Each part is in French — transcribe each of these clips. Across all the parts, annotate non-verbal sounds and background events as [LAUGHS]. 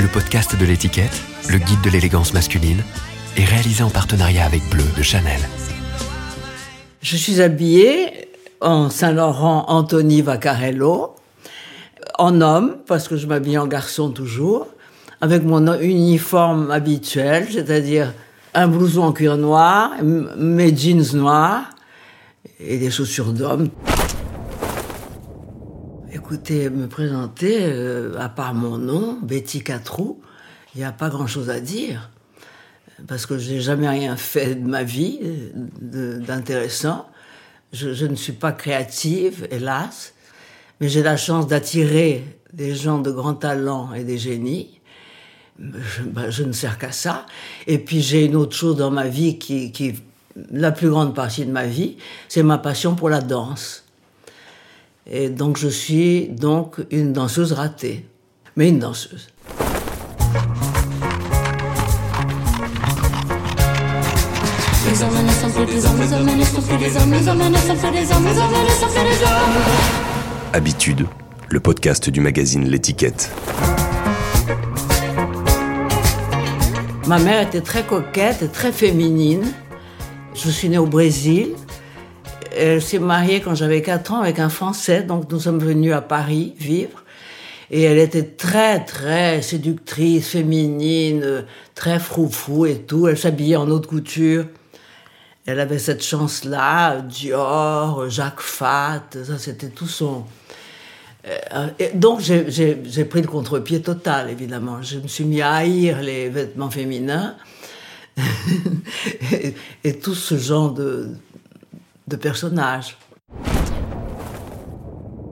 Le podcast de l'étiquette, le guide de l'élégance masculine, est réalisé en partenariat avec Bleu de Chanel. Je suis habillée en Saint-Laurent Anthony Vaccarello, en homme, parce que je m'habille en garçon toujours, avec mon uniforme habituel, c'est-à-dire un blouson en cuir noir, mes jeans noirs et des chaussures d'homme. Écoutez, me présenter, euh, à part mon nom, Betty Catrou, il n'y a pas grand-chose à dire. Parce que je n'ai jamais rien fait de ma vie d'intéressant. Je, ne suis pas créative, hélas. Mais j'ai la chance d'attirer des gens de grand talent et des génies. Je, ben, je ne sers qu'à ça. Et puis j'ai une autre chose dans ma vie qui, qui la plus grande partie de ma vie, c'est ma passion pour la danse. Et donc je suis donc une danseuse ratée, mais une danseuse. Habitude, le podcast du magazine L'étiquette. Ma mère était très coquette et très féminine. Je suis née au Brésil elle s'est mariée quand j'avais 4 ans avec un Français, donc nous sommes venus à Paris vivre. Et elle était très, très séductrice, féminine, très froufrou et tout. Elle s'habillait en haute couture. Elle avait cette chance-là, Dior, Jacques Fat, ça c'était tout son... Euh, et donc j'ai pris le contre-pied total, évidemment. Je me suis mis à haïr les vêtements féminins [LAUGHS] et, et, tout ce genre de, de personnages.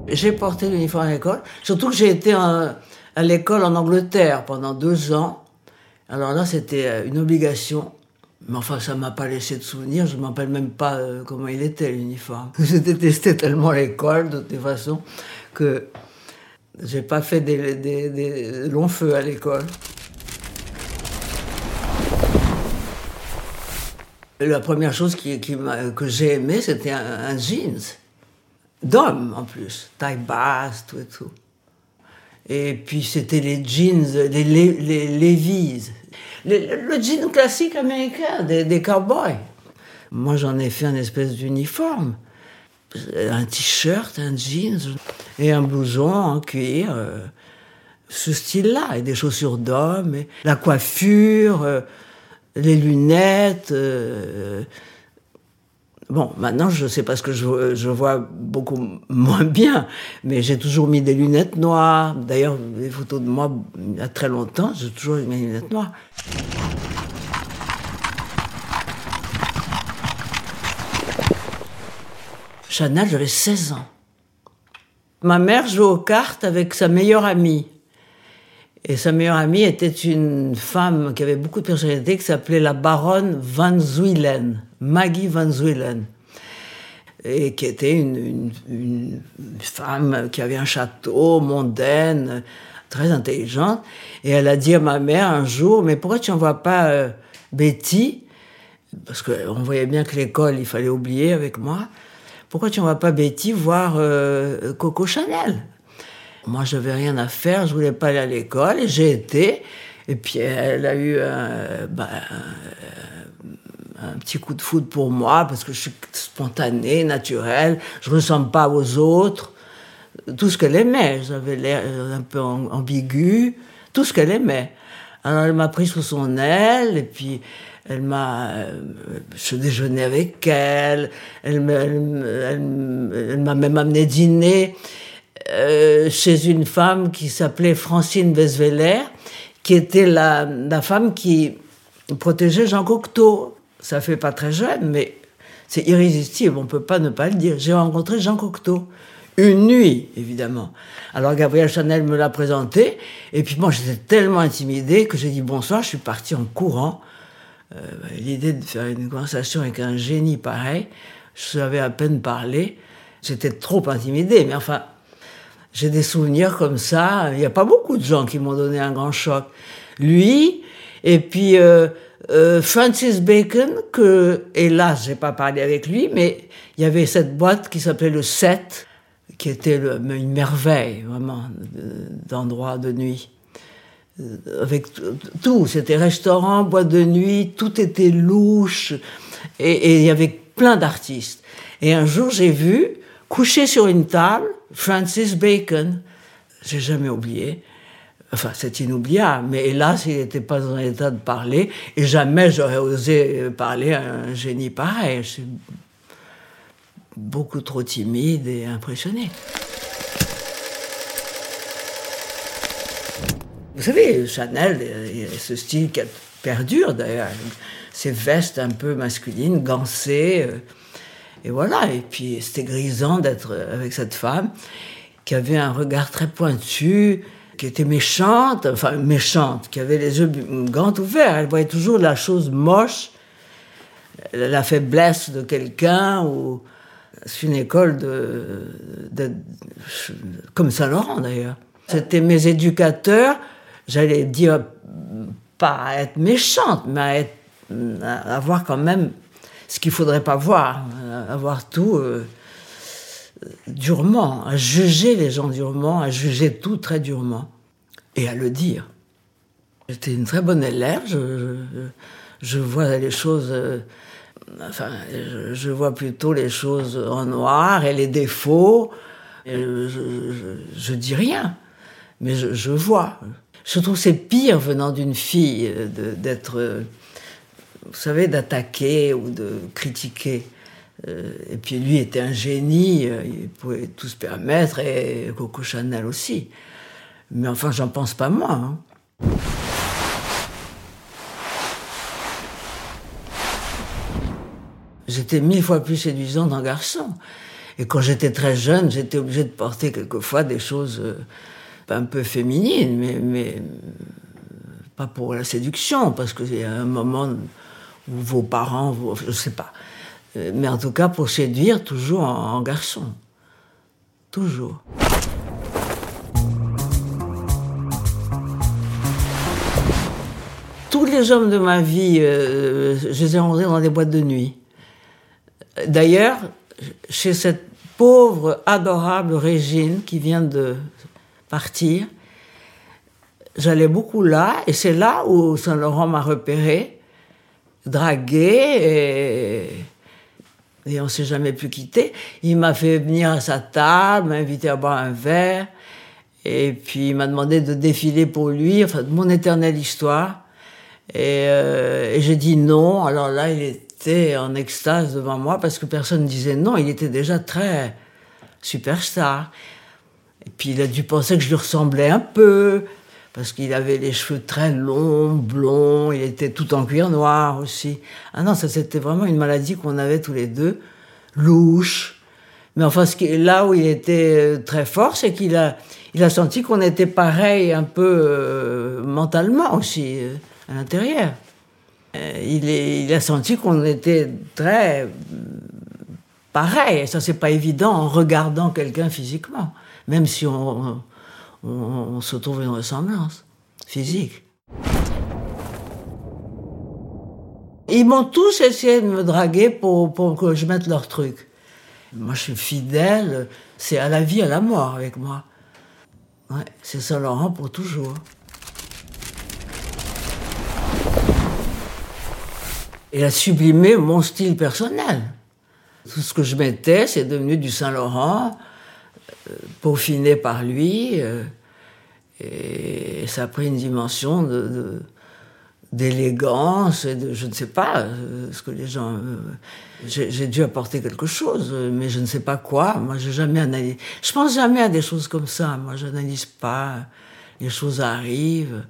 J'ai porté l'uniforme à l'école, surtout que j'ai été à l'école en Angleterre pendant deux ans. Alors là, c'était euh, une obligation. Mais enfin, ça m'a pas laissé de souvenir. Je ne rappelle même pas euh, comment il était l'uniforme. [LAUGHS] Je détestais tellement l'école, de toute façon, que j'ai pas fait des, des longs feux à l'école. La première chose que j'ai aimé, c'était un, jeans. D'homme, en plus. Taille basse, tout et tout. Et puis, c'était les jeans, les, les, Levi's. Le, jean classique américain des, des cowboys. Moi, j'en ai fait un espèce d'uniforme. Un t-shirt, un jeans et un blouson en cuir. Euh, ce style-là, et des chaussures d'homme, la coiffure. Euh, les lunettes. Euh, bon, maintenant, je sais pas ce que je, je, vois beaucoup [LAUGHS] moins bien, mais j'ai toujours mis des lunettes noires. D'ailleurs, les photos de moi, il y a très longtemps, j'ai toujours mis des lunettes noires. Chanel, j'avais 16 ans. Ma mère jouait aux cartes avec sa meilleure amie. Et sa meilleure amie était une femme qui avait beaucoup de personnalité, qui s'appelait la baronne Van Zuylen, Maggie Van Zuylen. Et qui était une, une, femme qui avait un château, mondaine, très intelligente. Et elle a dit à ma mère un jour, mais pourquoi tu n'envoies pas euh, Betty? Parce qu'on voyait bien que l'école, il fallait oublier avec moi. Pourquoi tu n'envoies pas Betty voir euh, Coco Chanel? Moi, j'avais rien à faire, je voulais pas aller à l'école, j'ai été. Et puis, elle a eu un, ben, un petit coup de foudre pour moi, parce que je suis spontanée, naturelle, je ressemble pas aux autres. Tout ce qu'elle aimait, j'avais l'air un peu ambigu, tout ce qu'elle aimait. Alors, elle m'a pris sous son aile, et puis, elle m'a, je déjeunais avec elle, elle m'a même amené dîner. Euh, chez une femme qui s'appelait Francine Vesveler, qui était la, la, femme qui protégeait Jean Cocteau. Ça fait pas très jeune, mais c'est irrésistible, on peut pas ne pas le dire. J'ai rencontré Jean Cocteau. Une nuit, évidemment. Alors Gabriel Chanel me l'a présenté, et puis moi j'étais tellement intimidée que j'ai dit bonsoir, je suis partie en courant. Euh, l'idée de faire une conversation avec un génie pareil, je savais à peine parler, j'étais trop intimidée, mais enfin, j'ai des souvenirs comme ça. Il n'y a pas beaucoup de gens qui m'ont donné un grand choc. Lui, et puis euh, euh, Francis Bacon, que, hélas, j'ai pas parlé avec lui, mais il y avait cette boîte qui s'appelait le 7. qui était une merveille, vraiment, d'endroit de nuit. Euh, avec tout, c'était restaurant, boîte de nuit, tout était louche, et il y avait plein d'artistes. Et un jour, j'ai vu, couché sur une table, Francis Bacon. J'ai jamais oublié. Enfin, c'est inoubliable, mais hélas, il n'était pas en état de parler, et jamais j'aurais osé parler à un génie pareil. Je suis beaucoup trop timide et impressionné. Vous savez, Chanel, ce style qui perdure d'ailleurs, ces vestes un peu masculines, gancées. Et voilà, et puis c'était grisant d'être avec cette femme qui avait un regard très pointu, qui était méchante, enfin méchante, qui avait les yeux grands ouverts. Elle voyait toujours la chose moche, la faiblesse de quelqu'un, ou c'est une école de, de comme Saint-Laurent d'ailleurs. C'était mes éducateurs, j'allais dire pas à être méchante, mais à, avoir quand même ce qu'il faudrait pas voir, avoir tout euh, durement, à juger les gens durement, à juger tout très durement et à le dire. J'étais une très bonne élève, je, vois les choses, euh, enfin, je, vois plutôt les choses en noir et les défauts. je, je, dis rien, mais je, vois. Je trouve c'est pire venant d'une fille d'être, vous savez, d'attaquer ou de critiquer. Euh, et puis lui était un génie, euh, il pouvait tout se permettre, et Coco Chanel aussi. Mais enfin, j'en pense pas moi. Hein. J'étais mille fois plus séduisante en garçon. Et quand j'étais très jeune, j'étais obligée de porter quelquefois des choses euh, un peu féminines, mais, mais pas pour la séduction, parce qu'il y a un moment vos parents, je sais pas. Euh, mais en tout cas, pour séduire, toujours en, garçon. Toujours. Tous les hommes de ma vie, euh, je les ai rencontrés dans des boîtes de nuit. D'ailleurs, chez cette pauvre, adorable Régine qui vient de partir, j'allais beaucoup là, et c'est là où Saint-Laurent m'a repéré, dragué, et et on s'est jamais pu quitter. Il m'a fait venir à sa table, m'a invité à boire un verre, et puis il m'a demandé de défiler pour lui, enfin, mon éternelle histoire. Et, euh, et j'ai dit non. Alors là, il était en extase devant moi parce que personne ne disait non. Il était déjà très superstar. Et puis il a dû penser que je lui ressemblais un peu parce qu'il avait les cheveux très longs, blonds, il était tout en cuir noir aussi. Ah non, ça c'était vraiment une maladie qu'on avait tous les deux, louche. Mais enfin, ce qui, là où il était euh, très fort, c'est qu'il a, il a senti qu'on était pareil un peu euh, mentalement aussi, euh, à l'intérieur. il, a senti qu'on était très pareil. Ça, c'est pas évident en regardant quelqu'un physiquement, même si on on, se trouve une ressemblance physique. Ils m'ont tous essayé de me draguer pour, que je mette leur truc. Moi, je suis fidèle, c'est à la vie, à la mort avec moi. c'est Saint-Laurent pour toujours. Il a sublimé mon style personnel. Tout ce que je mettais, c'est devenu du Saint-Laurent peaufiné par lui. Euh, et ça a pris une dimension de, d'élégance et de je ne sais pas euh, ce que les gens euh, j'ai, dû apporter quelque chose mais je ne sais pas quoi. Moi j'ai jamais analysé je pense jamais à des choses comme ça. Moi j'analyse pas. Les choses arrivent.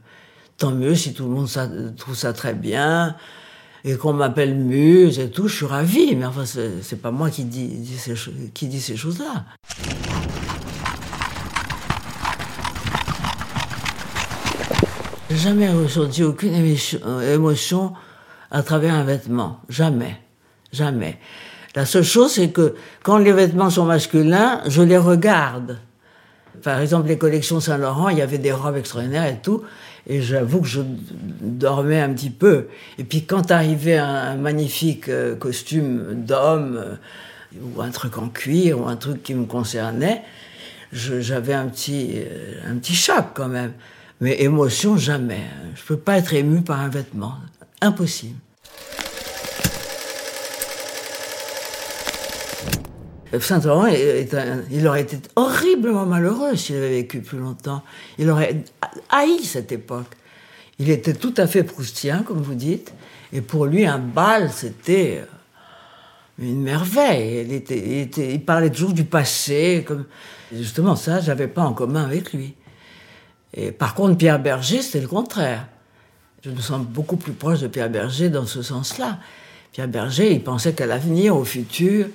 Tant mieux si tout le monde trouve ça très bien et qu'on m'appelle muse et tout je suis ravie mais enfin c'est, pas moi qui dis, ces, qui dis ces choses là jamais ressenti aucune euh, émotion à travers un vêtement. Jamais. Jamais. La seule chose, c'est que quand les vêtements sont masculins, je les regarde. Par exemple, les collections Saint-Laurent, il y avait des robes extraordinaires et tout. Et j'avoue que je dormais un petit peu. Et puis quand arrivait un, magnifique euh, costume d'homme, ou un truc en cuir, ou un truc qui me concernait, j'avais un petit, euh, un petit choc quand même. Mais émotion, jamais. Je ne peux pas être ému par un vêtement. Impossible. Saint-Laurent, il aurait été horriblement malheureux s'il avait vécu plus longtemps. Il aurait haï cette époque. Il était tout à fait proustien, comme vous dites, et pour lui, un bal, c'était euh, une merveille. Il, parlait toujours du passé. Comme... Justement, ça, j'avais pas en commun avec lui. Et par contre, Pierre Berger, c'était le contraire. Je me sens beaucoup plus proche de Pierre Berger dans ce sens-là. Pierre Berger, il pensait qu'à l'avenir, au futur,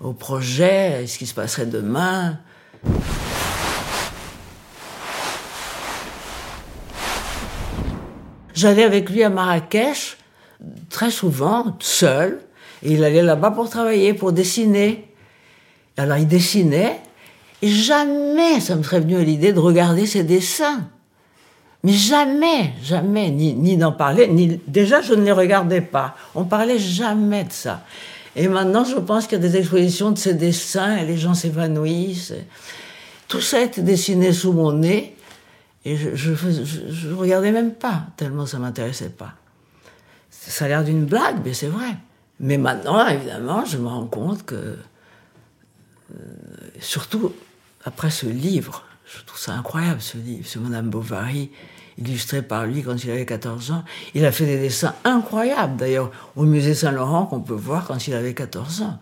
au projet, ce qui se passerait demain. J'allais avec lui à Marrakech, très souvent, seul, et il allait là-bas pour travailler, pour dessiner. Alors il dessinait, jamais ça me serait venu à l'idée de regarder ses dessins. Mais jamais, jamais, ni, d'en parler, ni déjà je ne les regardais pas. On parlait jamais de ça. Et maintenant, je pense qu'il y a des expositions de ses dessins et les gens s'évanouissent. Tout ça été dessiné sous mon nez et je ne regardais même pas, tellement ça m'intéressait pas. Ça a l'air d'une blague, mais c'est vrai. Mais maintenant, évidemment, je me rends compte que, euh, surtout après ce livre, je trouve ça incroyable ce livre, sur Madame Bovary, illustré par lui quand il avait 14 ans. Il a fait des dessins incroyables, d'ailleurs, au musée Saint-Laurent, qu'on peut voir quand il avait 14 ans.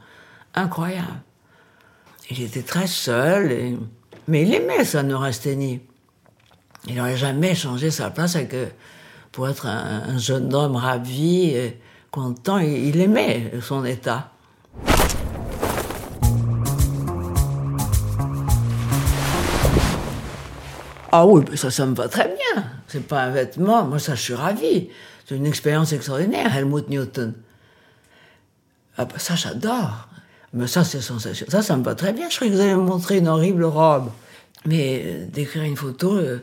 Incroyable. Il était très seul, mais il aimait ça, Neurasthénie. Il n'aurait jamais changé sa place avec, euh, pour être un, jeune homme ravi, et content. il aimait son état. Ah oui, ça, ça me va très bien. C'est pas un vêtement. Moi, ça, je suis ravi. C'est une expérience extraordinaire, Helmut Newton. Ah bah, ça, j'adore. Mais ça, c'est sensationnel. Ça, ça me va très bien. Je croyais que vous allez me montrer une horrible robe. Mais euh, d'écrire une photo, euh,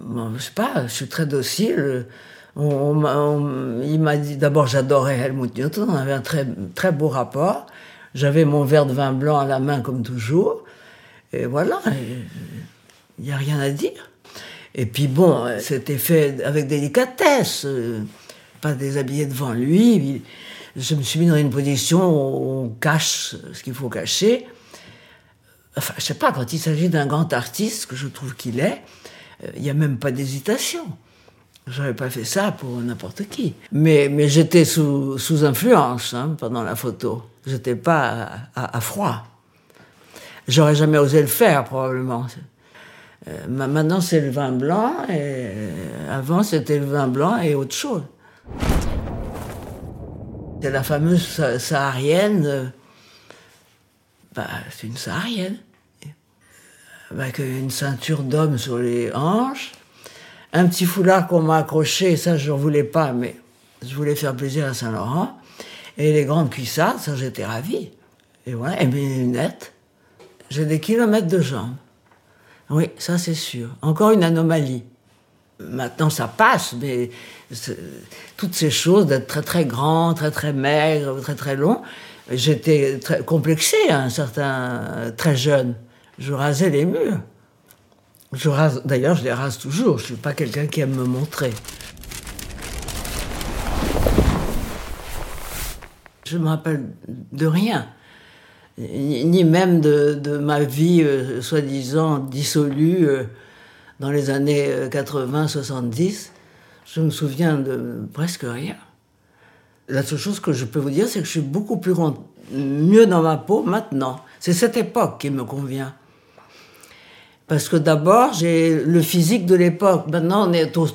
je sais pas, je suis très docile. Il m'a dit, d'abord, j'adorais Helmut Newton. On avait un très, très beau rapport. J'avais mon verre de vin blanc à la main, comme toujours. Et voilà. Il n'y a rien à dire. Et puis bon, c'était fait avec délicatesse, euh, pas déshabillé devant lui. Je me suis mis dans une position où on cache ce qu'il faut cacher. Enfin, je sais pas, quand il s'agit d'un grand artiste, que je trouve qu'il est, euh, il n'y a même pas d'hésitation. J'aurais pas fait ça pour n'importe qui. Mais, j'étais sous, influence hein, pendant la photo. J'étais pas à, à froid. J'aurais jamais osé le faire, probablement. Euh, maintenant, c'est le vin blanc, et euh, avant, c'était le vin blanc et autre chose. C'est la fameuse saharienne. Euh, bah, c'est une saharienne. Avec une ceinture d'homme sur les hanches, un petit foulard qu'on m'a accroché, ça je ne voulais pas, mais je voulais faire plaisir à Saint-Laurent. Et les grandes cuissardes, ça j'étais ravi. Et voilà, et mes lunettes. J'ai des kilomètres de jambes. Oui, ça c'est sûr. Encore une anomalie. Maintenant, ça passe, mais toutes ces choses d'être très très grand, très très maigre, très très long, j'étais très complexé, un certain très jeune. Je rasais les murs. Je rase, d'ailleurs, je les rase toujours. Je suis pas quelqu'un qui aime me montrer. Je me rappelle de rien ni même de, ma vie euh, soi-disant dissolue euh, dans les années 80-70. Euh, je me souviens de presque rien. La seule chose que je peux vous dire, c'est que je suis beaucoup plus mieux dans ma peau maintenant. C'est cette époque qui me convient. Parce que d'abord, j'ai le physique de l'époque. Maintenant, on est au...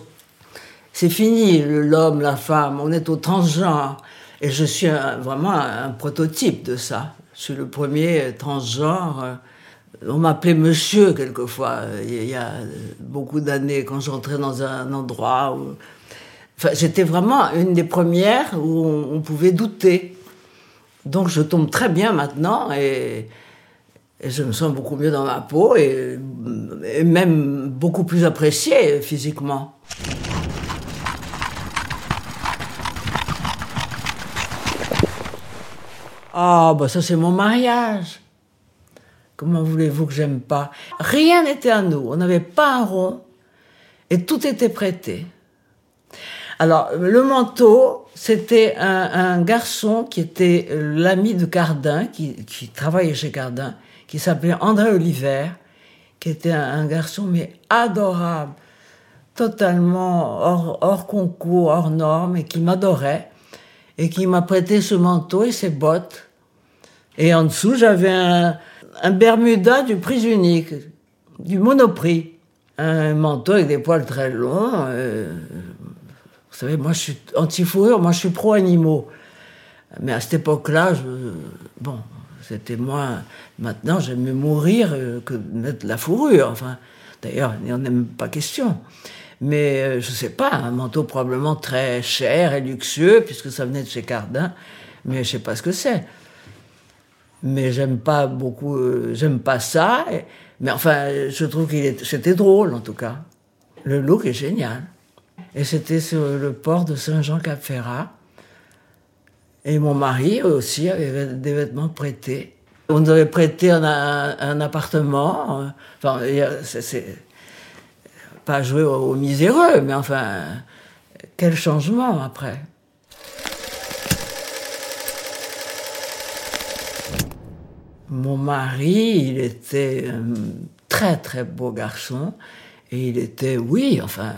C'est fini, l'homme, la femme, on est au transgenre. Et je suis vraiment un prototype de ça. Je suis le premier transgenre. Euh, on m'appelait monsieur quelquefois, il y a beaucoup d'années, quand j'entrais dans un endroit. Où... Enfin, j'étais vraiment une des premières où on, pouvait douter. Donc je tombe très bien maintenant et, je me sens beaucoup mieux dans ma peau et même beaucoup plus appréciée physiquement. Ah, bah ça c'est mon mariage. Comment voulez-vous que j'aime pas? Rien n'était à nous, on n'avait pas un rond et tout était prêté. Alors, le manteau, c'était un, garçon qui était l'ami de Cardin, qui, travaillait chez Cardin, qui s'appelait André Oliver, qui était un, garçon mais adorable, totalement hors, hors concours, hors normes, et qui m'adorait, et qui m'a prêté ce manteau et ses bottes. Et en dessous, j'avais un, Bermuda du prix unique, du monoprix. Un manteau avec des poils très longs. Euh, vous savez, moi je suis anti-fourrure, moi je suis pro-animaux. Mais à cette époque-là, bon, c'était moins. Maintenant, j'aime mieux mourir euh, que mettre de la fourrure. Enfin, d'ailleurs, il n'y en a même pas question. Mais euh, je ne sais pas, un manteau probablement très cher et luxueux, puisque ça venait de chez Cardin, mais je ne sais pas ce que c'est mais j'aime pas beaucoup, euh, j'aime pas ça. mais enfin, je trouve que c'était drôle en tout cas. Le look est génial. Et c'était sur le port de Saint-Jean-Cap-Ferrat. Et mon mari aussi avait des vêtements prêtés. On nous avait prêté un, appartement. Euh, enfin, c'est pas jouer aux miséreux, mais enfin, quel changement après. Mon mari, il était un très très beau garçon et il était, oui, enfin,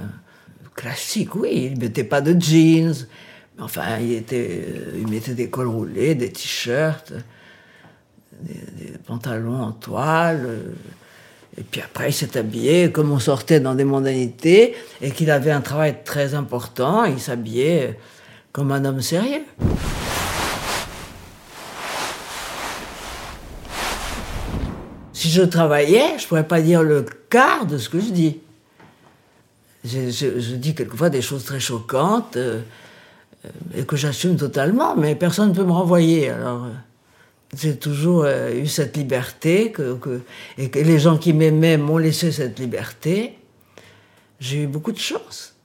classique, oui. Il mettait pas de jeans, mais enfin, il, était, il mettait des cols roulés, des t-shirts, des, pantalons en toile. Et puis après, il s'est habillé comme on sortait dans des mondanités et qu'il avait un travail très important. Il s'habillait comme un homme sérieux. Je travaillais, je pourrais pas dire le quart de ce que je dis. Je, dis quelquefois des choses très choquantes euh, et que j'assume totalement, mais personne ne peut me renvoyer. Alors, euh, j'ai toujours euh, eu cette liberté et que les gens qui m'aimaient m'ont laissé cette liberté. J'ai eu beaucoup de chance.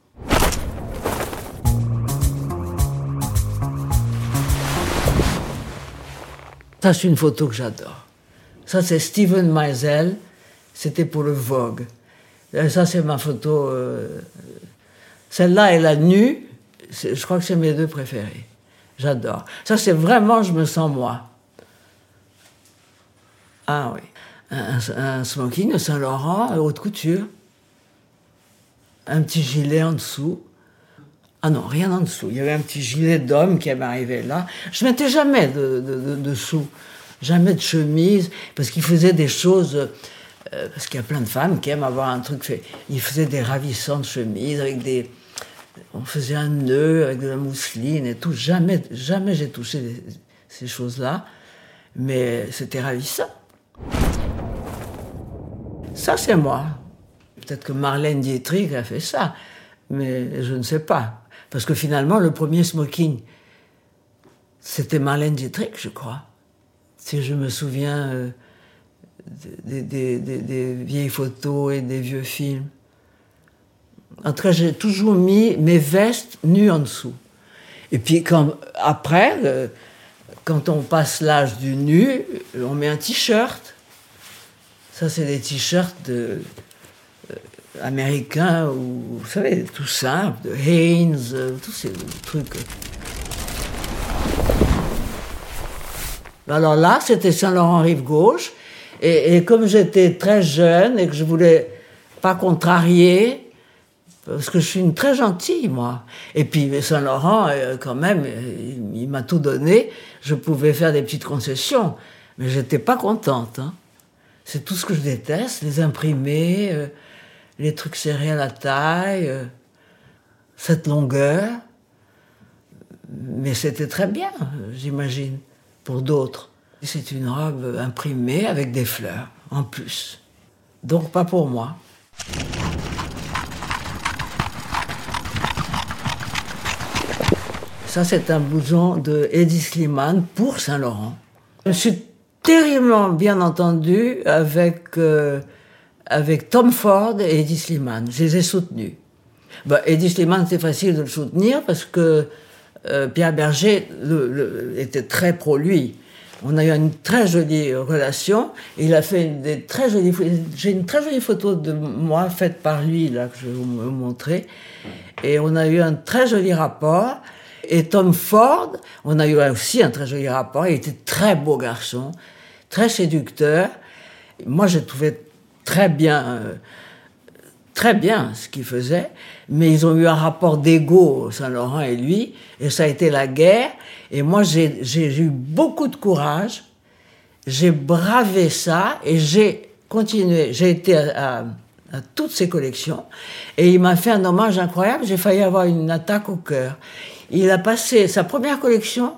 Ça, c'est une photo que j'adore. Ça, c'est Steven Meisel. C'était pour le Vogue. ça, c'est ma photo. Euh, celle-là et la nue, je crois que c'est mes deux préférées. J'adore. Ça, c'est vraiment, je me sens moi. Ah oui. Un, smoking de Saint-Laurent, haute couture. Un petit gilet en dessous. Ah non, rien en dessous. Il y avait un petit gilet d'homme qui m'arrivait là. Je mettais jamais de, de, dessous jamais de chemise, parce qu'il faisait des choses. Euh, parce qu'il y a plein de femmes qui aiment avoir un truc fait. Il faisait des ravissantes chemises avec des. On faisait un nœud avec de la mousseline et tout. Jamais, jamais j'ai touché ces choses-là. Mais c'était ravissant. Ça, c'est moi. Peut-être que Marlène Dietrich a fait ça, mais je ne sais pas. Parce que finalement, le premier smoking, c'était Marlène Dietrich, je crois si je me souviens euh, des, vieilles photos et des vieux films. En tout cas, j'ai toujours mis mes vestes nues en dessous. Et puis quand, après, euh, quand on passe l'âge du nu, on met un t-shirt. Ça, c'est des t-shirts de, euh, américains, ou vous savez, tout simple, de Hanes, tous ces trucs. Alors là, c'était Saint-Laurent-Rive-Gauche. Et, comme j'étais très jeune et que je voulais pas contrarier, parce que je suis une très gentille, moi. Et puis Saint-Laurent, euh, quand même, il, m'a tout donné. Je pouvais faire des petites concessions, mais j'étais pas contente. Hein. C'est tout ce que je déteste, les imprimés, euh, les trucs serrés à la taille, euh, cette longueur. Mais c'était très bien, j'imagine pour d'autres. C'est une robe imprimée avec des fleurs en plus. Donc pas pour moi. Ça, c'est un blouson de Eddie Slimane pour Saint-Laurent. Je suis terriblement bien entendu avec, euh, avec Tom Ford et Eddie Slimane. Je les ai soutenus. Bah, Eddie Slimane, c'est facile de le soutenir parce que euh, Pierre Berger était très pro lui. On a eu une très jolie relation. Il a fait des très jolies. J'ai une très jolie photo de moi faite par lui là que je vais vous montrer. Et on a eu un très joli rapport. Et Tom Ford, on a eu aussi un très joli rapport. Il était très beau garçon, très séducteur. Moi, j'ai trouvé très bien, euh, très bien ce qu'il faisait. Mais ils ont eu un rapport d'ego, Saint-Laurent et lui, et ça a été la guerre. Et moi, j'ai eu beaucoup de courage. J'ai bravé ça et j'ai continué. J'ai été à toutes ses collections. Et il m'a fait un hommage incroyable. J'ai failli avoir une attaque au cœur. Il a passé sa première collection.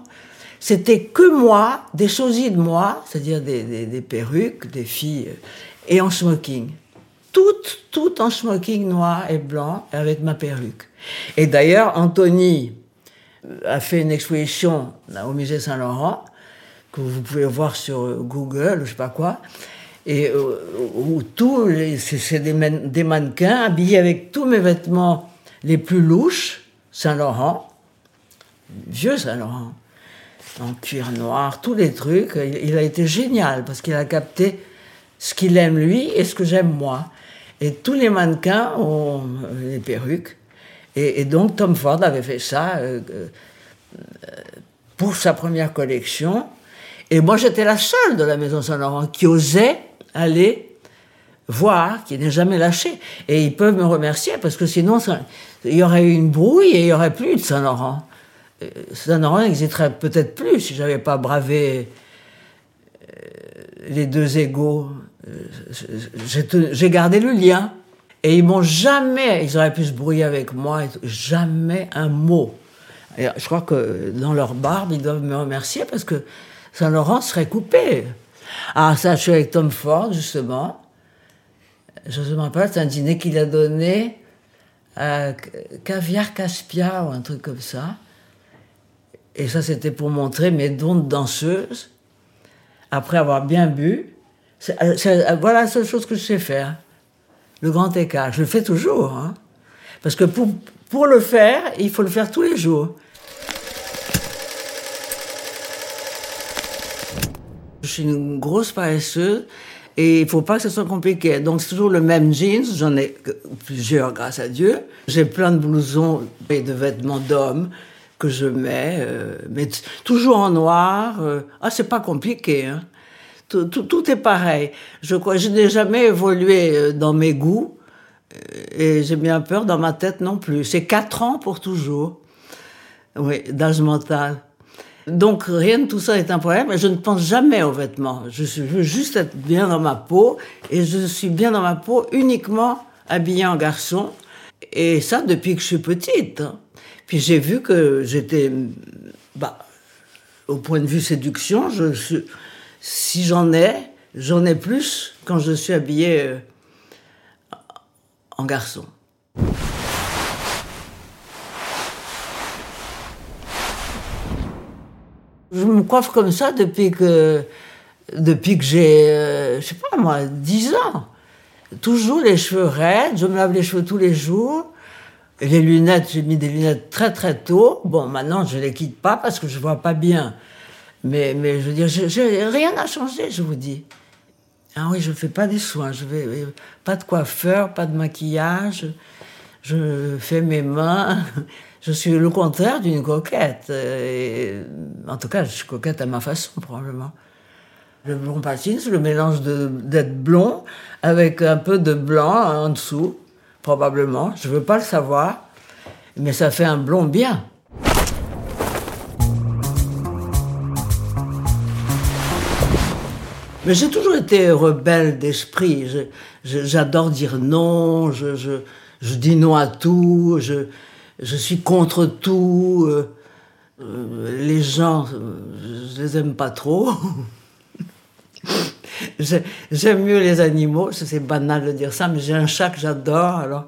C'était que moi, des sosies de moi, c'est-à-dire des, perruques, des filles, et en smoking. Toutes, toutes en smoking noir et blanc, avec ma perruque. Et d'ailleurs, Anthony a fait une exposition au musée Saint-Laurent, que vous pouvez voir sur Google, je sais pas quoi et euh, où, tous c'est des, des, mannequins habillés avec tous mes vêtements les plus louches, Saint-Laurent, vieux Saint-Laurent, en cuir noir, tous les trucs. Il, a été génial parce qu'il a capté ce qu'il aime lui et ce que j'aime moi. Et tous les mannequins ont euh, les perruques. Et, donc Tom Ford avait fait ça euh, pour sa première collection. Et moi, j'étais la seule de la Maison Saint-Laurent qui osait aller voir, qui n'est jamais lâché. Et ils peuvent me remercier parce que sinon, il y aurait eu une brouille et il n'y aurait plus de Saint-Laurent. Euh, Saint-Laurent n'existerait peut-être plus si j'avais pas bravé euh, les deux égaux. Euh, j'ai gardé le lien. Et ils m'ont jamais, ils auraient pu se brouiller avec moi, jamais un mot. Je crois que dans leur barbe, ils doivent me remercier parce que Saint-Laurent serait coupé. Ah, ça, je suis avec Tom Ford, justement. Je me rappelle, c'est un dîner qu'il a donné à Caviar Caspia ou un truc comme ça. Et ça, c'était pour montrer mes dons de danseuse. Après avoir bien bu, voilà la seule chose que je sais faire. Le grand écart. Je le fais toujours. Hein. Parce que pour, pour le faire, il faut le faire tous les jours. Je suis une grosse paresseuse et il faut pas que ce soit compliqué. Donc c'est toujours le même jeans, j'en ai plusieurs grâce à Dieu. J'ai plein de blousons et de vêtements d'hommes que je mets, euh, mais toujours en noir. Euh. ah, c'est pas compliqué. Hein. Tout, tout, est pareil. Je je n'ai jamais évolué euh, dans mes goûts et j'ai bien peur dans ma tête non plus. C'est quatre ans pour toujours. Oui, d'âge mental. Donc rien de tout ça est un problème. Je ne pense jamais aux vêtements. Je veux juste être bien dans ma peau et je suis bien dans ma peau uniquement habillée en garçon. Et ça depuis que je suis petite. Hein. Puis j'ai vu que j'étais, bah, au point de vue séduction, je suis, si j'en ai, j'en ai plus quand je suis habillée euh, en garçon. Je me coiffe comme ça depuis que, depuis que j'ai, euh, je sais pas moi, 10 ans. Toujours les cheveux raides, je me lave les cheveux tous les jours. Les lunettes, j'ai mis des lunettes très très tôt. Bon, maintenant je les quitte pas parce que je vois pas bien. Mais, mais je veux dire, rien n'a changé, je vous dis. Ah oui, je fais pas des soins, je vais pas de coiffeur, pas de maquillage. Je fais mes mains. [LAUGHS] Je suis le contraire d'une coquette. Et, en tout cas, je suis coquette à ma façon, probablement. Le blond patine, c'est le mélange d'être blond avec un peu de blanc en dessous, probablement. Je ne veux pas le savoir, mais ça fait un blond bien. Mais j'ai toujours été rebelle d'esprit. J'adore dire non, je, dis non à tout, je, suis contre tout. Euh, euh, les gens, je les aime pas trop. [LAUGHS] J'aime mieux les animaux, c'est banal de dire ça, mais j'ai un chat que j'adore, alors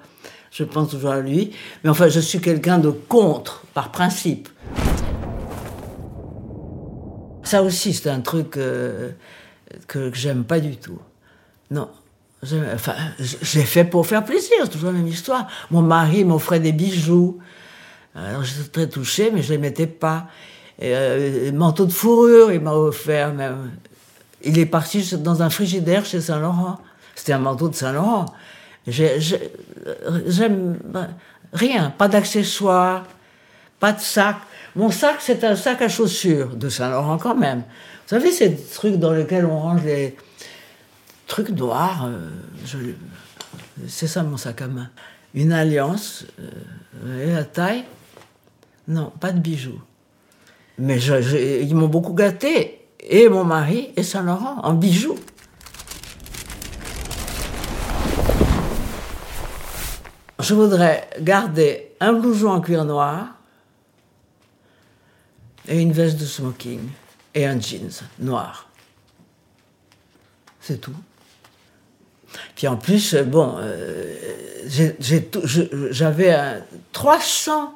je pense toujours à lui. Mais enfin, je suis quelqu'un de contre, par principe. Ça aussi, c'est un truc euh, que, j'aime pas du tout. Non, enfin, j'ai fait pour faire plaisir, c'est toujours la même histoire. Mon mari m'offrait des bijoux. Alors j'étais très touchée, mais je les mettais pas. Et, euh, manteau de fourrure, il m'a offert même. Il est parti dans un frigidaire chez Saint-Laurent. C'était un manteau de Saint-Laurent. J'aime rien, pas d'accessoires, pas de sac. Mon sac, c'est un sac à chaussures de Saint-Laurent quand même. Vous savez, ces trucs dans lesquels on range les trucs noirs. Euh, c'est ça mon sac à main. Une alliance, euh, et la taille? Non, pas de bijoux. Mais ils m'ont beaucoup gâté, et mon mari et Saint-Laurent, en bijoux. Je voudrais garder un blouson en cuir noir et une veste de smoking et un jeans noir. C'est tout. Puis en plus, bon, euh, j'avais 300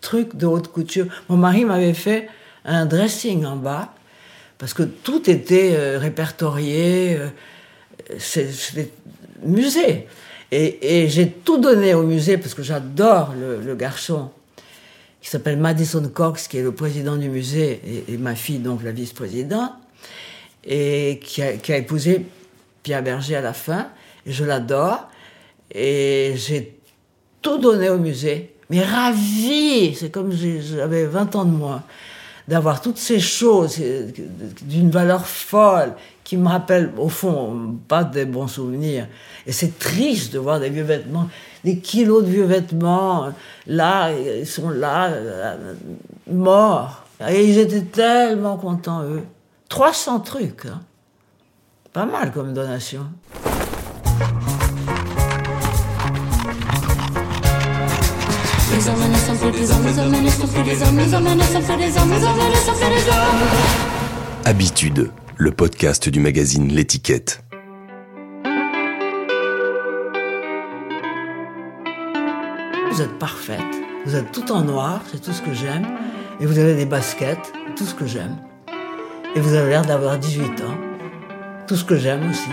trucs de haute couture. Mon mari m'avait fait un dressing en bas, parce que tout était euh, répertorié, euh, c'était musée. Et, j'ai tout donné au musée, parce que j'adore le, garçon qui s'appelle Madison Cox, qui est le président du musée, et, ma fille, donc la vice-présidente, et qui a, épousé Pierre Berger à la fin. Et je l'adore. Et j'ai tout donné au musée mais ravi, c'est comme j'avais 20 ans de moins, d'avoir toutes ces choses d'une valeur folle qui me rappellent, au fond, pas des bons souvenirs. Et c'est triste de voir des vieux vêtements, des kilos de vieux vêtements, là, ils sont là, euh, morts. Et ils étaient tellement contents, eux. 300 trucs, hein. pas mal comme donation. Habitude, le podcast du magazine L'étiquette. Vous êtes parfaite, vous êtes tout en noir, c'est tout ce que j'aime, et vous avez des baskets, tout ce que j'aime. Et vous avez l'air d'avoir 18 ans, tout ce que j'aime aussi.